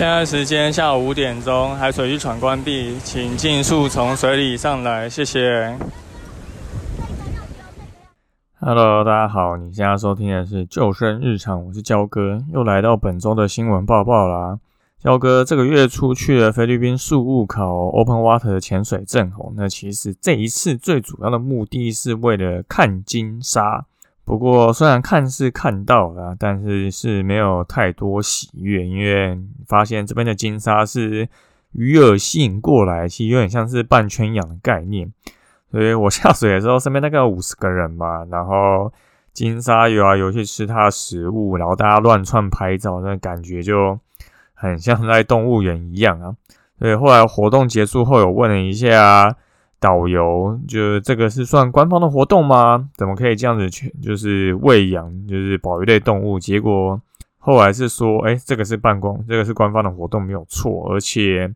现在时间下午五点钟，海水浴场关闭，请尽速从水里上来，谢谢。Hello，大家好，你现在收听的是救生日常，我是焦哥，又来到本周的新闻报报啦。焦哥这个月出去了菲律宾宿务考 Open Water 的潜水证哦，那其实这一次最主要的目的是为了看金沙。不过，虽然看是看到了，但是是没有太多喜悦，因为发现这边的金沙是鱼饵吸引过来，其实有点像是半圈养的概念。所以我下水的时候，身边大概有五十个人吧，然后金沙游啊游去吃它的食物，然后大家乱窜拍照，那感觉就很像在动物园一样啊。所以后来活动结束后，有问了一下。导游就这个是算官方的活动吗？怎么可以这样子去就是喂养就是保育类动物？结果后来是说，哎，这个是办公，这个是官方的活动没有错。而且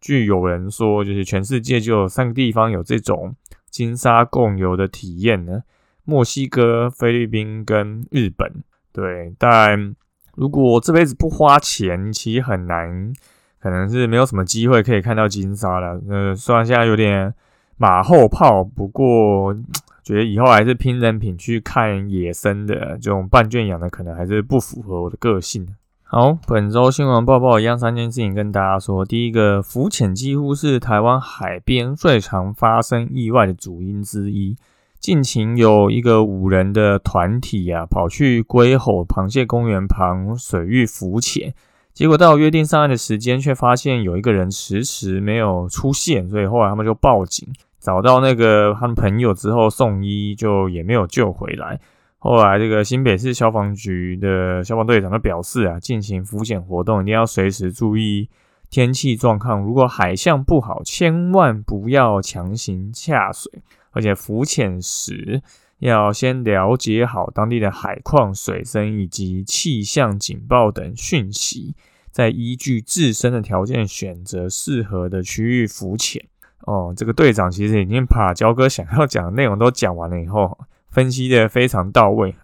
据有人说，就是全世界就有三个地方有这种金沙共游的体验呢：墨西哥、菲律宾跟日本。对，但如果这辈子不花钱，其实很难，可能是没有什么机会可以看到金沙了。呃，虽然现在有点。马后炮，不过 觉得以后还是拼人品去看野生的这种半圈养的，可能还是不符合我的个性。好，本周新闻报报一样三件事情跟大家说。第一个，浮潜几乎是台湾海边最常发生意外的主因之一。近期有一个五人的团体啊，跑去龟吼螃蟹公园旁水域浮潜。结果到约定上岸的时间，却发现有一个人迟迟没有出现，所以后来他们就报警，找到那个他们朋友之后送医，就也没有救回来。后来这个新北市消防局的消防队长就表示啊，进行浮潜活动一定要随时注意天气状况，如果海象不好，千万不要强行下水，而且浮潜时。要先了解好当地的海况、水深以及气象警报等讯息，再依据自身的条件选择适合的区域浮潜。哦，这个队长其实已经把焦哥想要讲的内容都讲完了以后，分析的非常到位。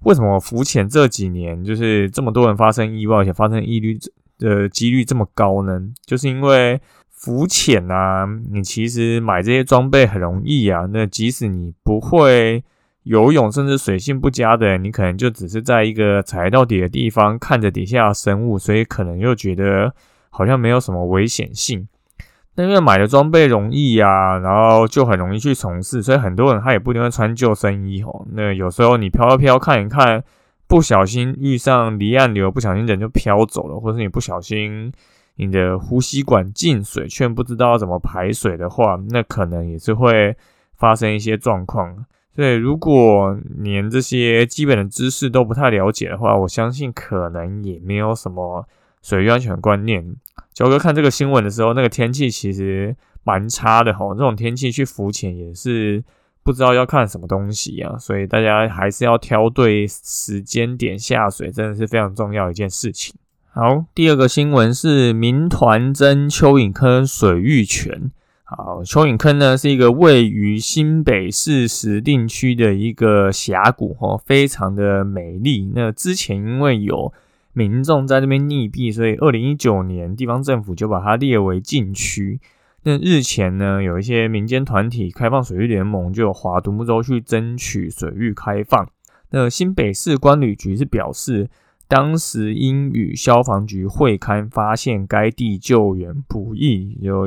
为什么浮潜这几年就是这么多人发生意外，而且发生意率的几率这么高呢？就是因为浮潜啊，你其实买这些装备很容易啊。那即使你不会。游泳甚至水性不佳的，你可能就只是在一个踩到底的地方看着底下生物，所以可能又觉得好像没有什么危险性。那因为买的装备容易呀，然后就很容易去从事，所以很多人他也不一定会穿救生衣哦。那有时候你飘飘看一看，不小心遇上离岸流，不小心人就飘走了，或者是你不小心你的呼吸管进水，却不知道怎么排水的话，那可能也是会发生一些状况。所以，如果连这些基本的知识都不太了解的话，我相信可能也没有什么水域安全观念。九哥看这个新闻的时候，那个天气其实蛮差的吼，这种天气去浮潜也是不知道要看什么东西啊。所以大家还是要挑对时间点下水，真的是非常重要一件事情。好，第二个新闻是民团争蚯蚓坑水域权。好，蚯蚓坑呢是一个位于新北市石碇区的一个峡谷，哈，非常的美丽。那之前因为有民众在这边溺毙，所以二零一九年地方政府就把它列为禁区。那日前呢，有一些民间团体开放水域联盟就有划独木舟去争取水域开放。那新北市关旅局是表示，当时因与消防局会勘发现该地救援不易，有。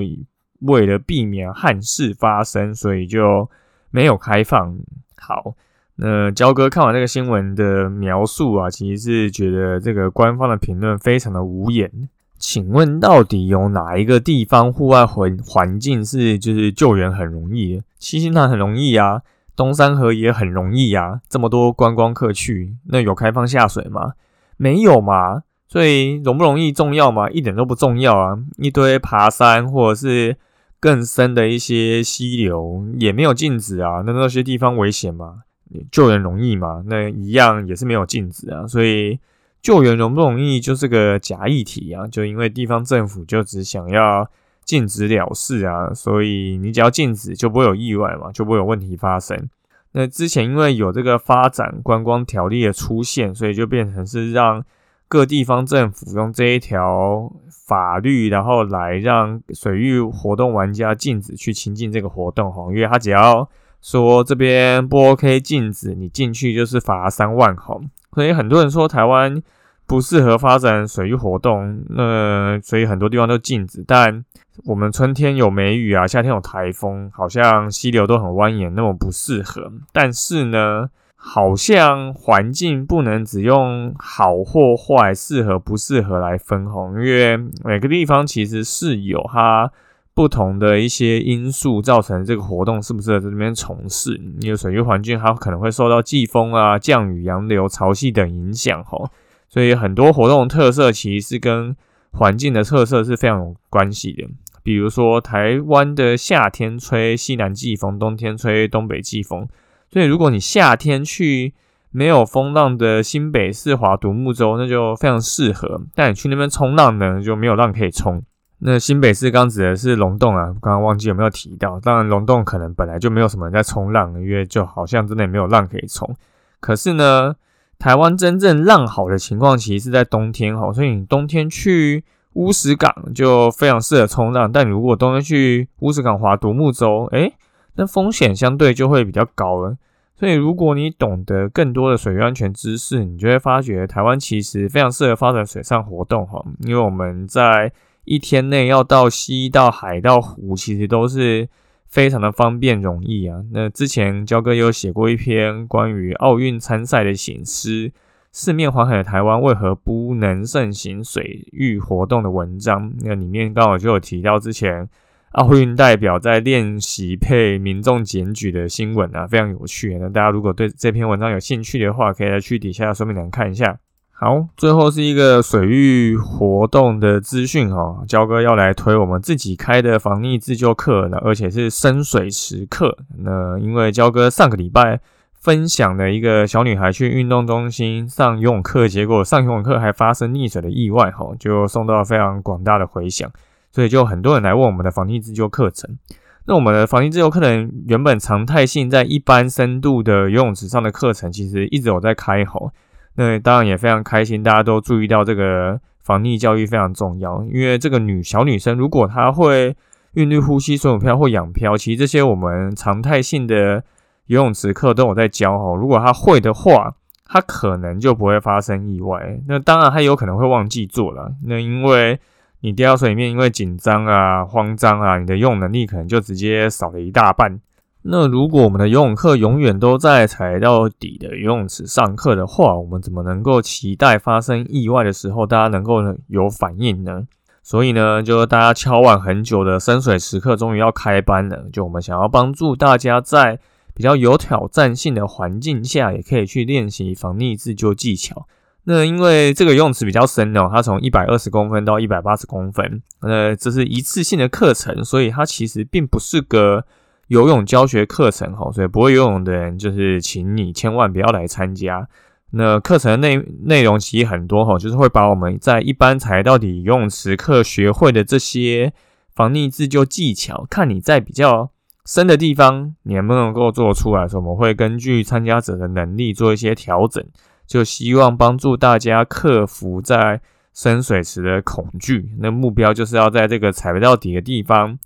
为了避免憾事发生，所以就没有开放。好，那焦哥看完这个新闻的描述啊，其实是觉得这个官方的评论非常的无言。请问到底有哪一个地方户外环环境是就是救援很容易？七星潭很容易啊，东山河也很容易啊，这么多观光客去，那有开放下水吗？没有嘛，所以容不容易重要吗？一点都不重要啊！一堆爬山或者是更深的一些溪流也没有禁止啊，那那些地方危险吗？救援容易吗？那一样也是没有禁止啊，所以救援容不容易就是个假议题啊，就因为地方政府就只想要。禁止了事啊，所以你只要禁止，就不会有意外嘛，就不会有问题发生。那之前因为有这个发展观光条例的出现，所以就变成是让各地方政府用这一条法律，然后来让水域活动玩家禁止去亲近这个活动哈，因为他只要说这边不 OK 禁止你进去，就是罚三万哈。所以很多人说台湾不适合发展水域活动，那所以很多地方都禁止，但。我们春天有梅雨啊，夏天有台风，好像溪流都很蜿蜒，那么不适合。但是呢，好像环境不能只用好或坏、适合不适合来分红，因为每个地方其实是有它不同的一些因素造成这个活动适不适合在这边从事。因为水域环境它可能会受到季风啊、降雨、洋流、潮汐等影响，吼，所以很多活动特色其实是跟环境的特色是非常有关系的。比如说，台湾的夏天吹西南季风，冬天吹东北季风。所以，如果你夏天去没有风浪的新北市华独木舟，那就非常适合。但你去那边冲浪呢，就没有浪可以冲。那新北市刚指的是龙洞啊，刚刚忘记有没有提到。当然，龙洞可能本来就没有什么人在冲浪，因为就好像真的没有浪可以冲。可是呢，台湾真正浪好的情况，其实是在冬天哈。所以你冬天去。乌石港就非常适合冲浪，但如果冬天去乌石港划独木舟，诶，那风险相对就会比较高了。所以，如果你懂得更多的水域安全知识，你就会发觉台湾其实非常适合发展水上活动哈。因为我们在一天内要到溪、到海、到湖，其实都是非常的方便容易啊。那之前焦哥有写过一篇关于奥运参赛的醒狮。四面环海的台湾为何不能盛行水域活动的文章？那里面刚好就有提到之前奥运代表在练习配民众检举的新闻啊，非常有趣。那大家如果对这篇文章有兴趣的话，可以来去底下说明栏看一下。好，最后是一个水域活动的资讯哈，焦哥要来推我们自己开的防溺自救课，那而且是深水时刻。那因为焦哥上个礼拜。分享的一个小女孩去运动中心上游泳课，结果上游泳课还发生溺水的意外，哈，就受到非常广大的回响，所以就很多人来问我们的防溺自救课程。那我们的防溺自救课程原本常态性在一般深度的游泳池上的课程，其实一直有在开，吼。那当然也非常开心，大家都注意到这个防溺教育非常重要，因为这个女小女生如果她会韵律呼吸、水母漂或仰漂，其实这些我们常态性的。游泳池课都有在教吼，如果她会的话，她可能就不会发生意外。那当然她有可能会忘记做了。那因为你掉到水里面，因为紧张啊、慌张啊，你的游泳能力可能就直接少了一大半。那如果我们的游泳课永远都在踩到底的游泳池上课的话，我们怎么能够期待发生意外的时候大家能够有反应呢？所以呢，就大家敲碗很久的深水时刻终于要开班了。就我们想要帮助大家在比较有挑战性的环境下，也可以去练习防溺自救技巧。那因为这个游泳池比较深哦，它从一百二十公分到一百八十公分，呃，这是一次性的课程，所以它其实并不是个游泳教学课程哈。所以不会游泳的人，就是请你千万不要来参加。那课程内内容其实很多哈，就是会把我们在一般踩到底游泳池课学会的这些防溺自救技巧，看你在比较。深的地方，你能不能够做出来？所以我们会根据参加者的能力做一些调整，就希望帮助大家克服在深水池的恐惧。那目标就是要在这个踩不到底的地方，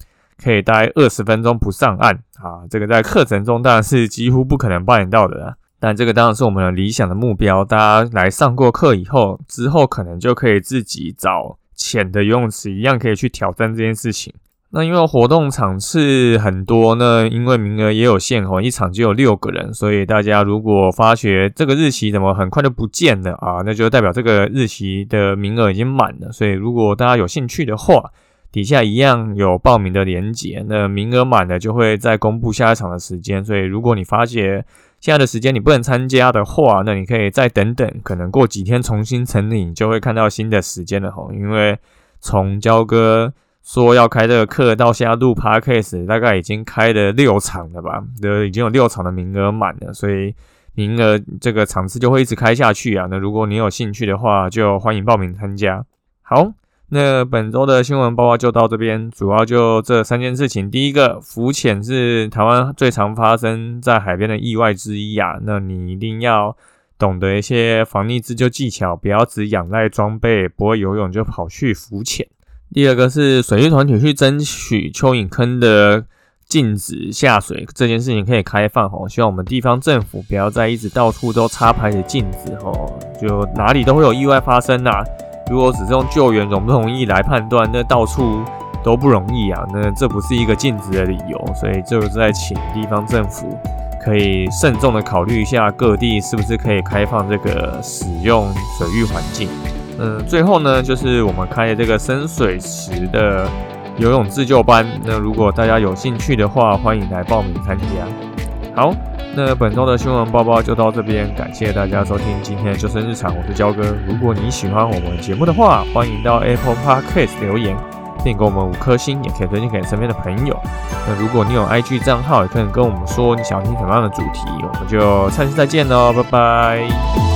可以待二十分钟不上岸啊！这个在课程中当然是几乎不可能扮演到的，但这个当然是我们的理想的目标。大家来上过课以后，之后可能就可以自己找浅的游泳池，一样可以去挑战这件事情。那因为活动场次很多，那因为名额也有限哦，一场就有六个人，所以大家如果发觉这个日期怎么很快就不见了啊，那就代表这个日期的名额已经满了。所以如果大家有兴趣的话，底下一样有报名的连结，那名额满了就会再公布下一场的时间。所以如果你发觉现在的时间你不能参加的话，那你可以再等等，可能过几天重新成立，你就会看到新的时间了吼。因为从交割说要开这个课到现在录 podcast，大概已经开了六场了吧？呃，已经有六场的名额满了，所以名额这个场次就会一直开下去啊。那如果你有兴趣的话，就欢迎报名参加。好。那本周的新闻报告就到这边，主要就这三件事情。第一个，浮潜是台湾最常发生在海边的意外之一啊，那你一定要懂得一些防溺自救技巧，不要只仰赖装备，不会游泳就跑去浮潜。第二个是水域团体去争取蚯蚓坑的禁止下水这件事情可以开放哦，希望我们地方政府不要再一直到处都插牌的禁止哦，就哪里都会有意外发生啊。如果只是用救援容不容易来判断，那到处都不容易啊。那这不是一个禁止的理由，所以就是在请地方政府可以慎重的考虑一下各地是不是可以开放这个使用水域环境。嗯，最后呢，就是我们开的这个深水池的游泳自救班。那如果大家有兴趣的话，欢迎来报名参加。好。那本周的新闻报报就到这边，感谢大家收听今天的救生日常，我是焦哥。如果你喜欢我们节目的话，欢迎到 Apple Podcast 留言，并给我们五颗星，也可以推荐给身边的朋友。那如果你有 IG 账号，也可以跟我们说你想听什么样的主题，我们就下期再见喽，拜拜。